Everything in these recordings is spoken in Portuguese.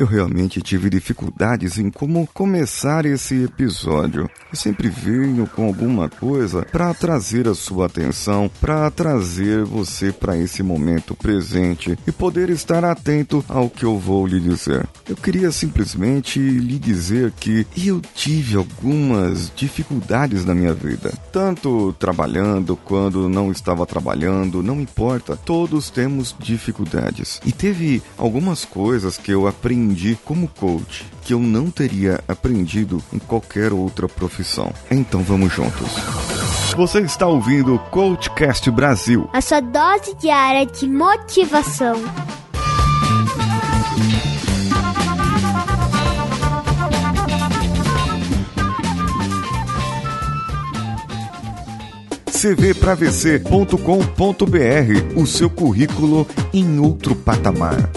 eu realmente tive dificuldades em como começar esse episódio. Eu sempre venho com alguma coisa para trazer a sua atenção, para trazer você para esse momento presente e poder estar atento ao que eu vou lhe dizer. Eu queria simplesmente lhe dizer que eu tive algumas dificuldades na minha vida, tanto trabalhando quando não estava trabalhando, não importa, todos temos dificuldades. E teve algumas coisas que eu aprendi como coach que eu não teria aprendido em qualquer outra profissão. Então vamos juntos. Você está ouvindo o Coachcast Brasil. A sua dose diária de motivação. cvpravc.com.br, o seu currículo em outro patamar.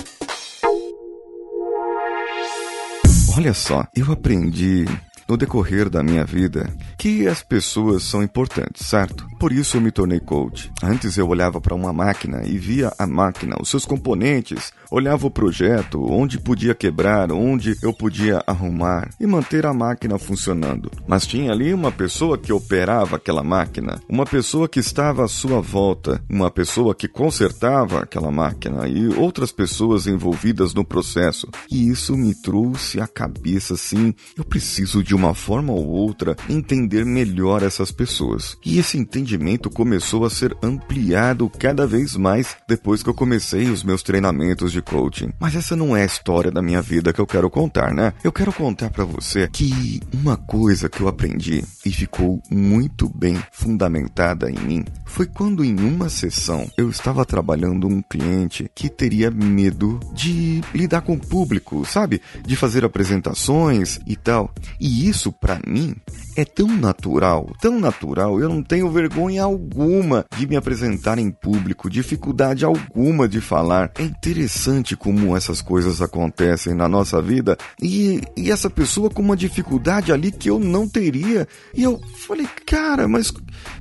Olha só, eu aprendi no decorrer da minha vida que as pessoas são importantes, certo? Por isso eu me tornei coach. Antes eu olhava para uma máquina e via a máquina, os seus componentes, olhava o projeto, onde podia quebrar, onde eu podia arrumar e manter a máquina funcionando. Mas tinha ali uma pessoa que operava aquela máquina, uma pessoa que estava à sua volta, uma pessoa que consertava aquela máquina e outras pessoas envolvidas no processo. E isso me trouxe à cabeça assim, eu preciso de uma forma ou outra entender melhor essas pessoas. E esse entendimento entendimento começou a ser ampliado cada vez mais depois que eu comecei os meus treinamentos de coaching. Mas essa não é a história da minha vida que eu quero contar, né? Eu quero contar para você que uma coisa que eu aprendi e ficou muito bem fundamentada em mim foi quando em uma sessão eu estava trabalhando um cliente que teria medo de lidar com o público, sabe? De fazer apresentações e tal. E isso para mim é tão natural, tão natural, eu não tenho vergonha alguma de me apresentar em público, dificuldade alguma de falar. É interessante como essas coisas acontecem na nossa vida e, e essa pessoa com uma dificuldade ali que eu não teria. E eu falei, cara, mas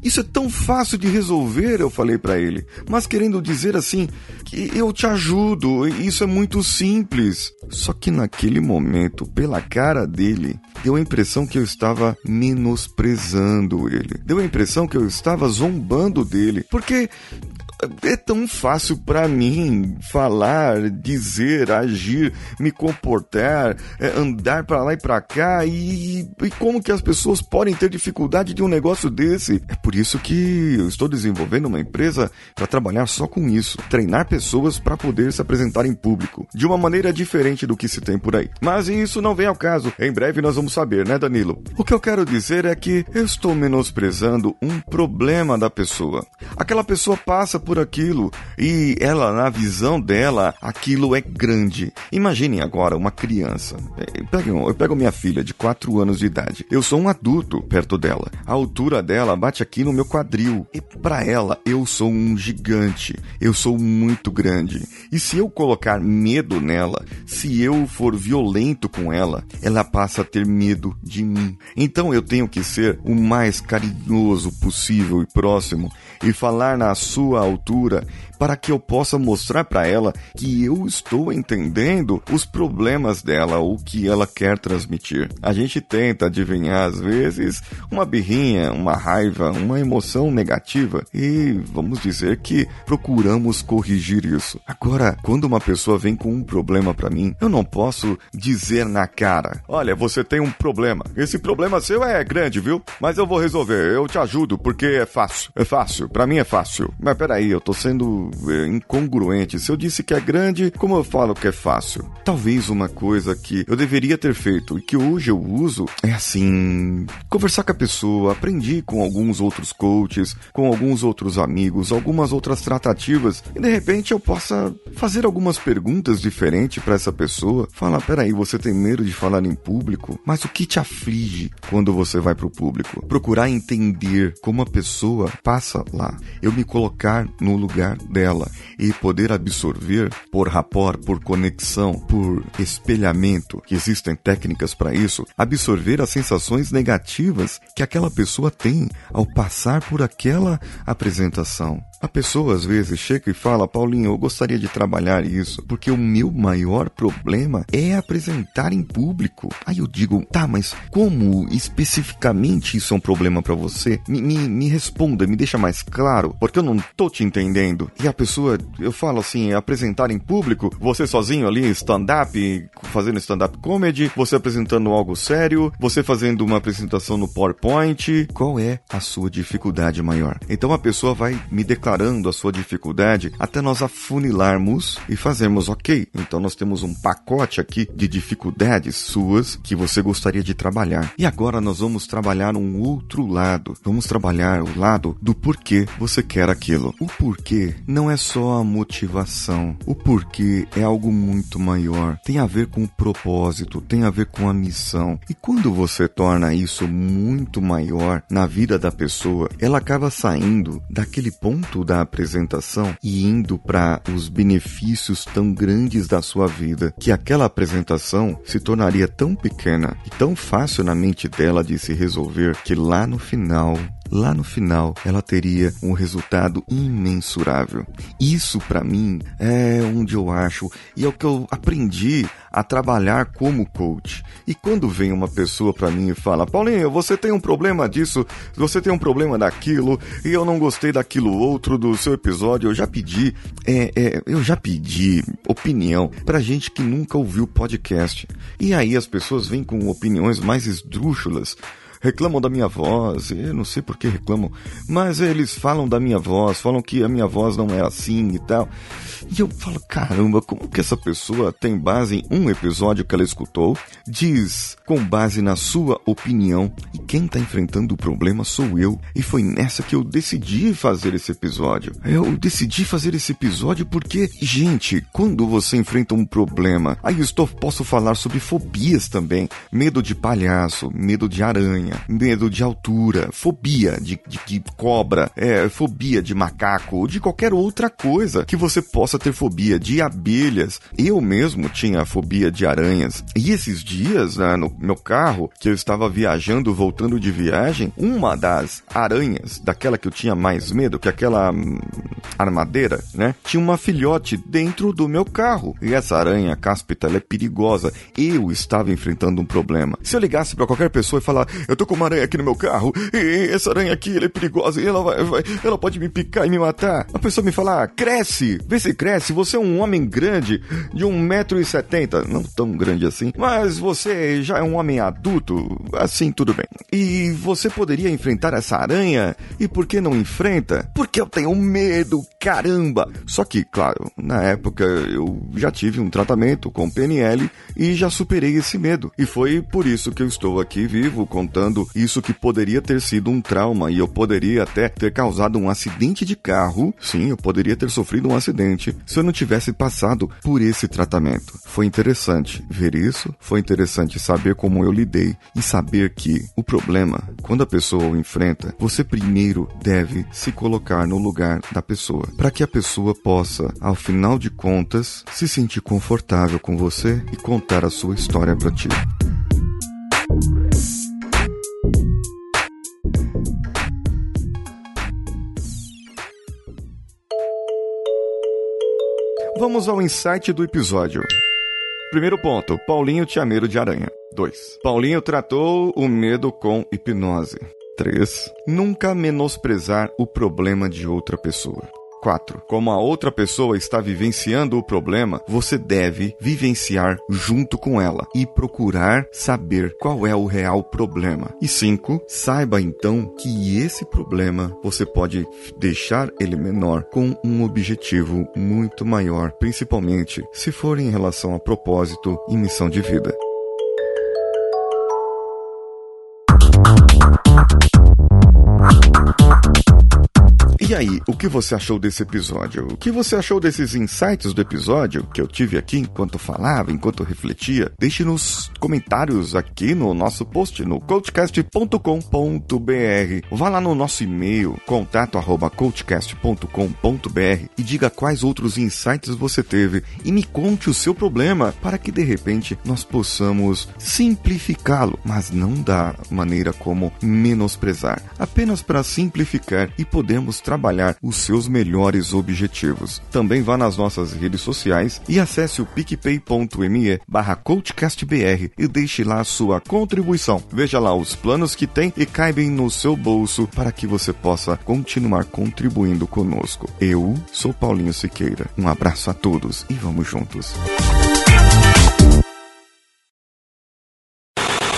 isso é tão fácil de resolver, eu falei para ele. Mas querendo dizer assim, que eu te ajudo, isso é muito simples. Só que naquele momento, pela cara dele, deu a impressão que eu estava menosprezando ele. Deu a impressão que eu estava zombando dele. Porque é tão fácil para mim falar, dizer, agir, me comportar, é, andar para lá e para cá e, e, como que as pessoas podem ter dificuldade de um negócio desse? É por isso que eu estou desenvolvendo uma empresa para trabalhar só com isso, treinar pessoas para poder se apresentar em público de uma maneira diferente do que se tem por aí. Mas isso não vem ao caso. Em breve nós vamos saber, né, Danilo? O que eu quero dizer é que eu estou menosprezando um problema da pessoa. Aquela pessoa passa por por aquilo e ela, na visão dela, aquilo é grande. Imaginem agora uma criança. É, eu pego, minha filha de 4 anos de idade. Eu sou um adulto perto dela. A altura dela bate aqui no meu quadril. E para ela, eu sou um gigante. Eu sou muito grande. E se eu colocar medo nela, se eu for violento com ela, ela passa a ter medo de mim. Então eu tenho que ser o mais carinhoso possível e próximo e falar na sua altura para que eu possa mostrar para ela que eu estou entendendo os problemas dela, o que ela quer transmitir. A gente tenta adivinhar às vezes uma birrinha, uma raiva, uma emoção negativa e vamos dizer que procuramos corrigir isso. Agora, quando uma pessoa vem com um problema para mim, eu não posso dizer na cara: "Olha, você tem um problema. Esse problema seu é grande, viu? Mas eu vou resolver. Eu te ajudo porque é fácil. É fácil. Para mim é fácil." Mas peraí, eu tô sendo é, incongruente. Se eu disse que é grande, como eu falo que é fácil? Talvez uma coisa que eu deveria ter feito e que hoje eu uso é assim: conversar com a pessoa. Aprendi com alguns outros coaches, com alguns outros amigos, algumas outras tratativas e de repente eu possa fazer algumas perguntas diferentes para essa pessoa. Falar: peraí, você tem medo de falar em público? Mas o que te aflige quando você vai para o público? Procurar entender como a pessoa passa lá. Eu me colocar no lugar dela e poder absorver por rapport, por conexão, por espelhamento, que existem técnicas para isso, absorver as sensações negativas que aquela pessoa tem ao passar por aquela apresentação. A pessoa às vezes chega e fala: Paulinho, eu gostaria de trabalhar isso, porque o meu maior problema é apresentar em público. Aí eu digo: tá, mas como especificamente isso é um problema para você? Me, me, me responda, me deixa mais claro, porque eu não tô te entendendo. E a pessoa, eu falo assim: apresentar em público, você sozinho ali, stand-up, fazendo stand-up comedy, você apresentando algo sério, você fazendo uma apresentação no PowerPoint. Qual é a sua dificuldade maior? Então a pessoa vai me declarando a sua dificuldade até nós afunilarmos e fazermos ok. Então nós temos um pacote aqui de dificuldades suas que você gostaria de trabalhar. E agora nós vamos trabalhar um outro lado. Vamos trabalhar o lado do porquê você quer aquilo. O porquê não é só a motivação. O porquê é algo muito maior. Tem a ver com o propósito, tem a ver com a missão. E quando você torna isso muito maior na vida da pessoa, ela acaba saindo daquele ponto da apresentação e indo para os benefícios tão grandes da sua vida que aquela apresentação se tornaria tão pequena e tão fácil na mente dela de se resolver que lá no final lá no final ela teria um resultado imensurável. Isso para mim é onde eu acho e é o que eu aprendi a trabalhar como coach. E quando vem uma pessoa para mim e fala: "Paulinho, você tem um problema disso, você tem um problema daquilo, e eu não gostei daquilo outro do seu episódio", eu já pedi, é, é, eu já pedi opinião pra gente que nunca ouviu podcast. E aí as pessoas vêm com opiniões mais esdrúxulas reclamam da minha voz, eu não sei por que reclamam, mas eles falam da minha voz, falam que a minha voz não é assim e tal. E eu falo, caramba, como que essa pessoa tem base em um episódio que ela escutou, diz com base na sua opinião, e quem está enfrentando o problema sou eu. E foi nessa que eu decidi fazer esse episódio. Eu decidi fazer esse episódio porque, gente, quando você enfrenta um problema, aí eu estou, posso falar sobre fobias também. Medo de palhaço, medo de aranha, medo de altura, fobia de, de, de cobra, é, fobia de macaco, ou de qualquer outra coisa que você possa ter fobia de abelhas. Eu mesmo tinha fobia de aranhas. E esses dias, né, no meu carro, que eu estava viajando, voltando de viagem, uma das aranhas, daquela que eu tinha mais medo, que é aquela hum, armadeira, né, tinha uma filhote dentro do meu carro. E essa aranha cáspita, é perigosa. Eu estava enfrentando um problema. Se eu ligasse para qualquer pessoa e falar, eu tô com uma aranha aqui no meu carro, e essa aranha aqui, ela é perigosa, e ela vai, vai ela pode me picar e me matar. A pessoa me falar, cresce, vê se cresce você é um homem grande de 1,70m, não tão grande assim, mas você já é um homem adulto, assim tudo bem. E você poderia enfrentar essa aranha? E por que não enfrenta? Porque eu tenho medo, caramba! Só que, claro, na época eu já tive um tratamento com PNL e já superei esse medo. E foi por isso que eu estou aqui vivo contando isso que poderia ter sido um trauma e eu poderia até ter causado um acidente de carro. Sim, eu poderia ter sofrido um acidente se eu não tivesse passado por esse tratamento. Foi interessante ver isso, foi interessante saber como eu lidei e saber que o problema, quando a pessoa o enfrenta, você primeiro deve se colocar no lugar da pessoa, para que a pessoa possa, ao final de contas, se sentir confortável com você e contar a sua história para ti. Vamos ao insight do episódio. Primeiro ponto: Paulinho tinha medo de aranha. 2. Paulinho tratou o medo com hipnose. 3. Nunca menosprezar o problema de outra pessoa. 4. Como a outra pessoa está vivenciando o problema, você deve vivenciar junto com ela e procurar saber qual é o real problema. E 5. Saiba então que esse problema você pode deixar ele menor com um objetivo muito maior, principalmente se for em relação a propósito e missão de vida. E aí, o que você achou desse episódio? O que você achou desses insights do episódio que eu tive aqui enquanto falava, enquanto refletia? Deixe nos comentários aqui no nosso post no coachcast.com.br. Vá lá no nosso e-mail contato@coachcast.com.br e diga quais outros insights você teve e me conte o seu problema para que de repente nós possamos simplificá-lo, mas não da maneira como menosprezar, apenas para simplificar e podermos trabalhar trabalhar os seus melhores objetivos. Também vá nas nossas redes sociais e acesse o picpay.me barra coachcastbr e deixe lá sua contribuição. Veja lá os planos que tem e caibem no seu bolso para que você possa continuar contribuindo conosco. Eu sou Paulinho Siqueira. Um abraço a todos e vamos juntos.